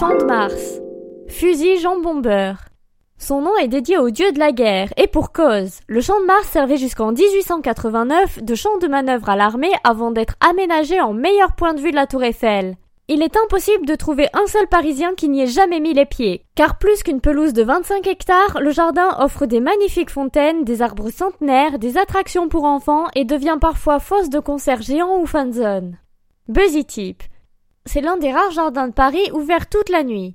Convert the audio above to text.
Champ de Mars. Fusil jambon beurre. Son nom est dédié au dieu de la guerre, et pour cause. Le champ de Mars servait jusqu'en 1889 de champ de manœuvre à l'armée avant d'être aménagé en meilleur point de vue de la tour Eiffel. Il est impossible de trouver un seul Parisien qui n'y ait jamais mis les pieds, car plus qu'une pelouse de 25 hectares, le jardin offre des magnifiques fontaines, des arbres centenaires, des attractions pour enfants et devient parfois fosse de concert géant ou fanzone. Buzzy Tip. C'est l'un des rares jardins de Paris ouverts toute la nuit.